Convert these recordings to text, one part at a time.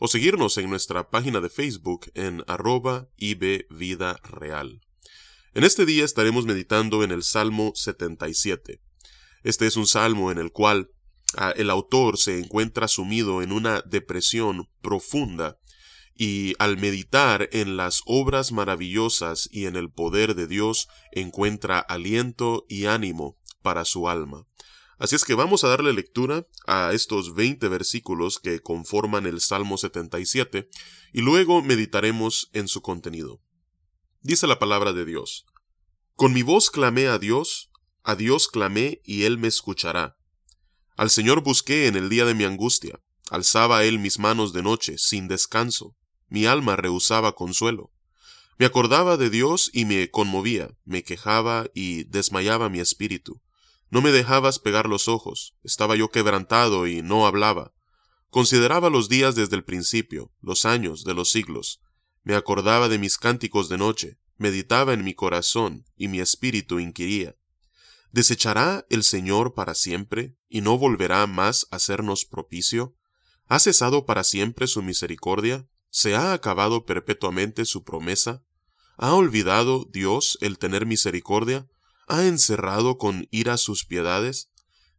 o seguirnos en nuestra página de Facebook en arroba Vida Real. En este día estaremos meditando en el Salmo 77. Este es un salmo en el cual ah, el autor se encuentra sumido en una depresión profunda y al meditar en las obras maravillosas y en el poder de Dios encuentra aliento y ánimo para su alma. Así es que vamos a darle lectura a estos 20 versículos que conforman el Salmo 77 y luego meditaremos en su contenido. Dice la palabra de Dios. Con mi voz clamé a Dios, a Dios clamé y Él me escuchará. Al Señor busqué en el día de mi angustia, alzaba Él mis manos de noche, sin descanso, mi alma rehusaba consuelo. Me acordaba de Dios y me conmovía, me quejaba y desmayaba mi espíritu. No me dejabas pegar los ojos, estaba yo quebrantado y no hablaba. Consideraba los días desde el principio, los años de los siglos. Me acordaba de mis cánticos de noche, meditaba en mi corazón y mi espíritu inquiría. ¿Desechará el Señor para siempre y no volverá más a hacernos propicio? ¿Ha cesado para siempre su misericordia? ¿Se ha acabado perpetuamente su promesa? ¿Ha olvidado Dios el tener misericordia? ¿Ha encerrado con ira sus piedades?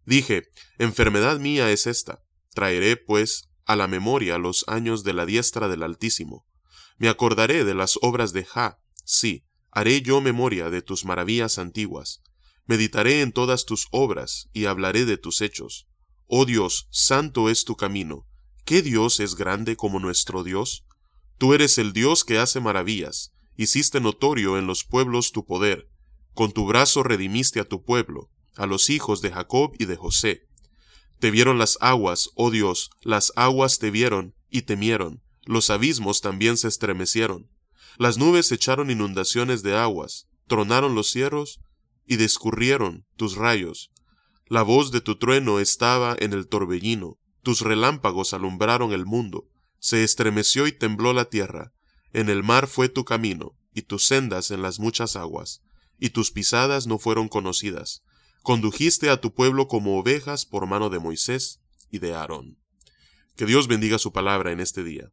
Dije, enfermedad mía es esta. Traeré, pues, a la memoria los años de la diestra del Altísimo. Me acordaré de las obras de Ja, sí, haré yo memoria de tus maravillas antiguas. Meditaré en todas tus obras y hablaré de tus hechos. Oh Dios, santo es tu camino. ¿Qué Dios es grande como nuestro Dios? Tú eres el Dios que hace maravillas, hiciste notorio en los pueblos tu poder, con tu brazo redimiste a tu pueblo, a los hijos de Jacob y de José. Te vieron las aguas, oh Dios, las aguas te vieron y temieron, los abismos también se estremecieron. Las nubes echaron inundaciones de aguas, tronaron los cielos y descurrieron tus rayos. La voz de tu trueno estaba en el torbellino, tus relámpagos alumbraron el mundo, se estremeció y tembló la tierra, en el mar fue tu camino, y tus sendas en las muchas aguas y tus pisadas no fueron conocidas. Condujiste a tu pueblo como ovejas por mano de Moisés y de Aarón. Que Dios bendiga su palabra en este día.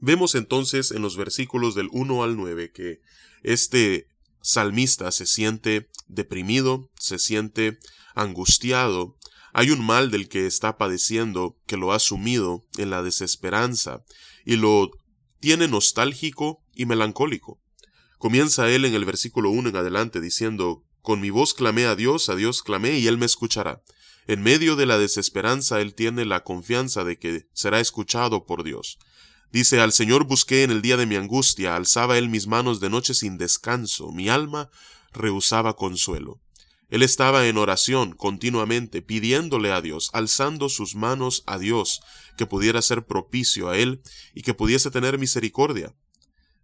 Vemos entonces en los versículos del 1 al 9 que este salmista se siente deprimido, se siente angustiado, hay un mal del que está padeciendo que lo ha sumido en la desesperanza y lo tiene nostálgico y melancólico. Comienza él en el versículo 1 en adelante diciendo, Con mi voz clamé a Dios, a Dios clamé y él me escuchará. En medio de la desesperanza él tiene la confianza de que será escuchado por Dios. Dice, Al Señor busqué en el día de mi angustia, alzaba él mis manos de noche sin descanso, mi alma rehusaba consuelo. Él estaba en oración continuamente, pidiéndole a Dios, alzando sus manos a Dios, que pudiera ser propicio a él y que pudiese tener misericordia.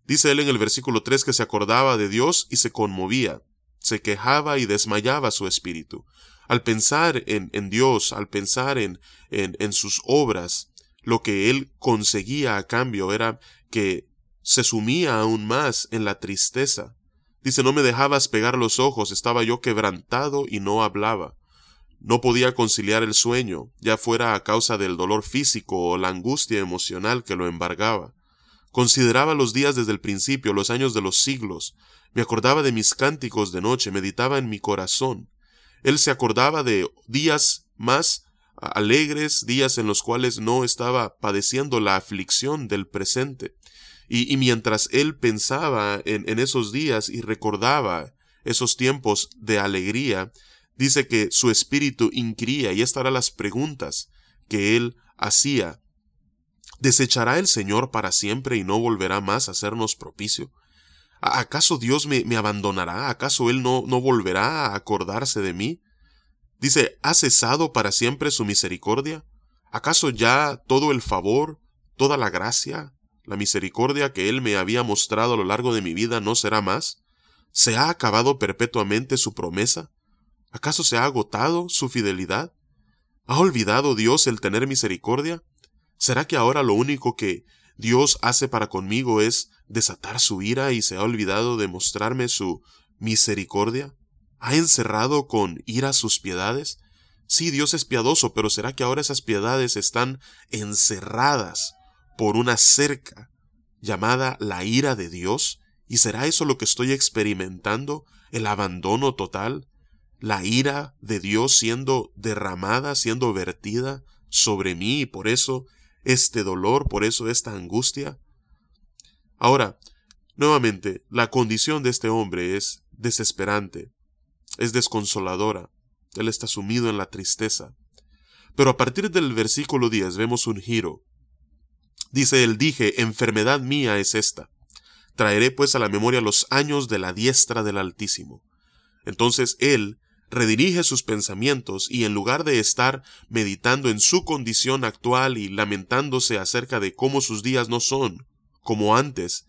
Dice él en el versículo 3 que se acordaba de Dios y se conmovía, se quejaba y desmayaba su espíritu. Al pensar en, en Dios, al pensar en, en, en sus obras, lo que él conseguía a cambio era que se sumía aún más en la tristeza. Dice, no me dejabas pegar los ojos, estaba yo quebrantado y no hablaba. No podía conciliar el sueño, ya fuera a causa del dolor físico o la angustia emocional que lo embargaba. Consideraba los días desde el principio, los años de los siglos. Me acordaba de mis cánticos de noche, meditaba en mi corazón. Él se acordaba de días más alegres, días en los cuales no estaba padeciendo la aflicción del presente. Y, mientras él pensaba en, esos días y recordaba esos tiempos de alegría, dice que su espíritu inquiría y estas eran las preguntas que él hacía ¿Desechará el Señor para siempre y no volverá más a hacernos propicio? ¿Acaso Dios me, me abandonará? ¿Acaso Él no, no volverá a acordarse de mí? Dice, ¿ha cesado para siempre su misericordia? ¿Acaso ya todo el favor, toda la gracia, la misericordia que Él me había mostrado a lo largo de mi vida no será más? ¿Se ha acabado perpetuamente su promesa? ¿Acaso se ha agotado su fidelidad? ¿Ha olvidado Dios el tener misericordia? ¿Será que ahora lo único que Dios hace para conmigo es desatar su ira y se ha olvidado de mostrarme su misericordia? ¿Ha encerrado con ira sus piedades? Sí, Dios es piadoso, pero ¿será que ahora esas piedades están encerradas por una cerca llamada la ira de Dios? ¿Y será eso lo que estoy experimentando? ¿El abandono total? ¿La ira de Dios siendo derramada, siendo vertida sobre mí y por eso este dolor, por eso esta angustia? Ahora, nuevamente, la condición de este hombre es desesperante, es desconsoladora, él está sumido en la tristeza. Pero a partir del versículo 10 vemos un giro. Dice él, dije, enfermedad mía es esta. Traeré pues a la memoria los años de la diestra del Altísimo. Entonces él redirige sus pensamientos y en lugar de estar meditando en su condición actual y lamentándose acerca de cómo sus días no son como antes,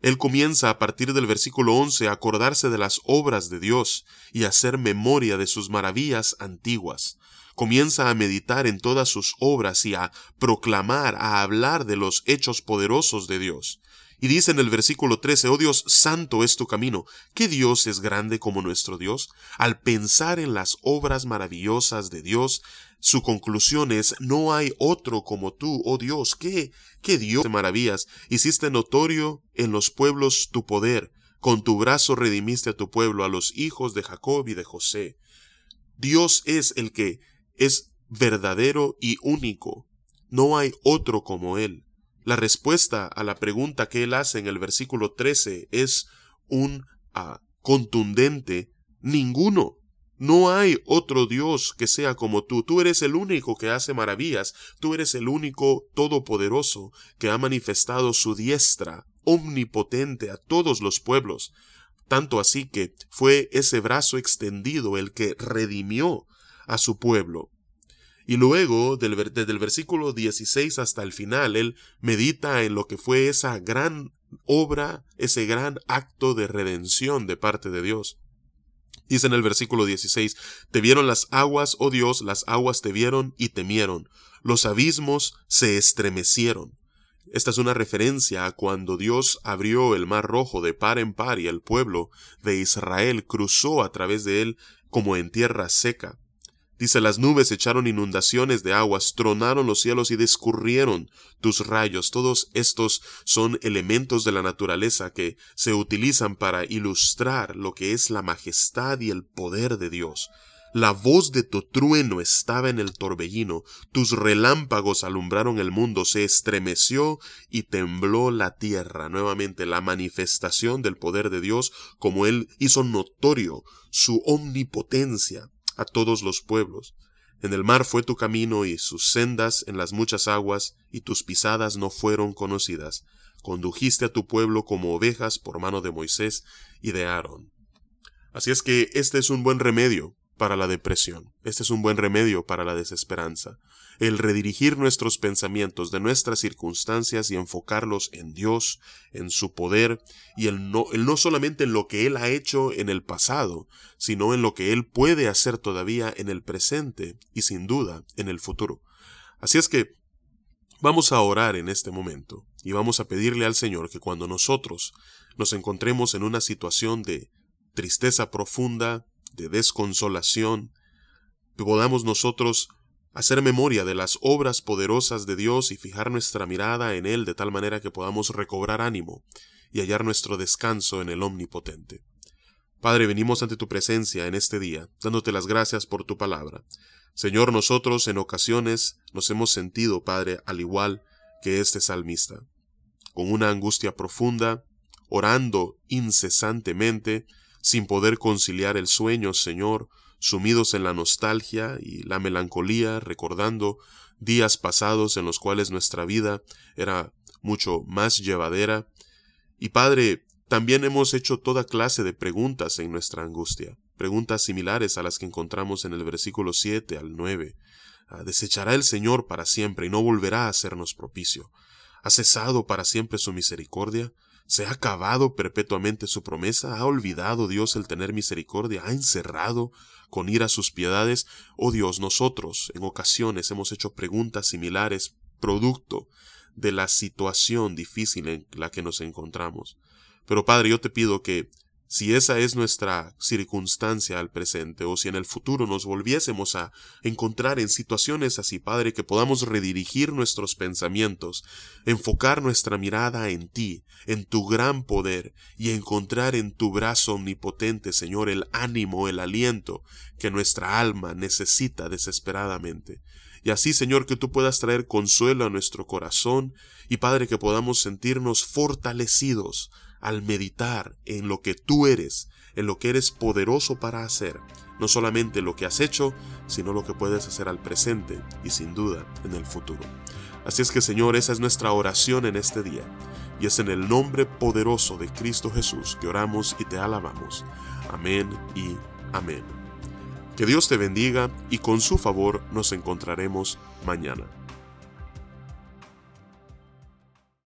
él comienza a partir del versículo 11 a acordarse de las obras de Dios y a hacer memoria de sus maravillas antiguas. Comienza a meditar en todas sus obras y a proclamar, a hablar de los hechos poderosos de Dios. Y dice en el versículo 13, Oh Dios, santo es tu camino. ¿Qué Dios es grande como nuestro Dios? Al pensar en las obras maravillosas de Dios, su conclusión es, no hay otro como tú, oh Dios. ¿Qué? ¿Qué Dios de maravillas? Hiciste notorio en los pueblos tu poder. Con tu brazo redimiste a tu pueblo, a los hijos de Jacob y de José. Dios es el que es verdadero y único. No hay otro como Él. La respuesta a la pregunta que él hace en el versículo 13 es un ah, contundente ninguno. No hay otro Dios que sea como tú. Tú eres el único que hace maravillas. Tú eres el único todopoderoso que ha manifestado su diestra omnipotente a todos los pueblos. Tanto así que fue ese brazo extendido el que redimió a su pueblo. Y luego, desde el versículo 16 hasta el final, él medita en lo que fue esa gran obra, ese gran acto de redención de parte de Dios. Dice en el versículo 16, Te vieron las aguas, oh Dios, las aguas te vieron y temieron, los abismos se estremecieron. Esta es una referencia a cuando Dios abrió el mar rojo de par en par y el pueblo de Israel cruzó a través de él como en tierra seca. Dice, las nubes echaron inundaciones de aguas, tronaron los cielos y descurrieron tus rayos. Todos estos son elementos de la naturaleza que se utilizan para ilustrar lo que es la majestad y el poder de Dios. La voz de tu trueno estaba en el torbellino, tus relámpagos alumbraron el mundo, se estremeció y tembló la tierra. Nuevamente la manifestación del poder de Dios como Él hizo notorio su omnipotencia a todos los pueblos. En el mar fue tu camino y sus sendas en las muchas aguas, y tus pisadas no fueron conocidas. Condujiste a tu pueblo como ovejas por mano de Moisés y de Aarón. Así es que este es un buen remedio para la depresión. Este es un buen remedio para la desesperanza. El redirigir nuestros pensamientos de nuestras circunstancias y enfocarlos en Dios, en su poder, y el no, el no solamente en lo que Él ha hecho en el pasado, sino en lo que Él puede hacer todavía en el presente y sin duda en el futuro. Así es que vamos a orar en este momento y vamos a pedirle al Señor que cuando nosotros nos encontremos en una situación de tristeza profunda, de desconsolación, podamos nosotros hacer memoria de las obras poderosas de Dios y fijar nuestra mirada en Él de tal manera que podamos recobrar ánimo y hallar nuestro descanso en el Omnipotente. Padre, venimos ante tu presencia en este día, dándote las gracias por tu palabra. Señor, nosotros en ocasiones nos hemos sentido, Padre, al igual que este salmista, con una angustia profunda, orando incesantemente, sin poder conciliar el sueño, Señor, sumidos en la nostalgia y la melancolía, recordando días pasados en los cuales nuestra vida era mucho más llevadera. Y Padre, también hemos hecho toda clase de preguntas en nuestra angustia, preguntas similares a las que encontramos en el versículo 7 al 9. Ah, ¿Desechará el Señor para siempre y no volverá a hacernos propicio? ¿Ha cesado para siempre su misericordia? ¿Se ha acabado perpetuamente su promesa? ¿Ha olvidado Dios el tener misericordia? ¿Ha encerrado con ira sus piedades? Oh Dios, nosotros en ocasiones hemos hecho preguntas similares producto de la situación difícil en la que nos encontramos. Pero Padre, yo te pido que si esa es nuestra circunstancia al presente o si en el futuro nos volviésemos a encontrar en situaciones así, Padre, que podamos redirigir nuestros pensamientos, enfocar nuestra mirada en ti, en tu gran poder y encontrar en tu brazo omnipotente, Señor, el ánimo, el aliento que nuestra alma necesita desesperadamente. Y así, Señor, que tú puedas traer consuelo a nuestro corazón y, Padre, que podamos sentirnos fortalecidos al meditar en lo que tú eres, en lo que eres poderoso para hacer, no solamente lo que has hecho, sino lo que puedes hacer al presente y sin duda en el futuro. Así es que Señor, esa es nuestra oración en este día, y es en el nombre poderoso de Cristo Jesús que oramos y te alabamos. Amén y amén. Que Dios te bendiga y con su favor nos encontraremos mañana.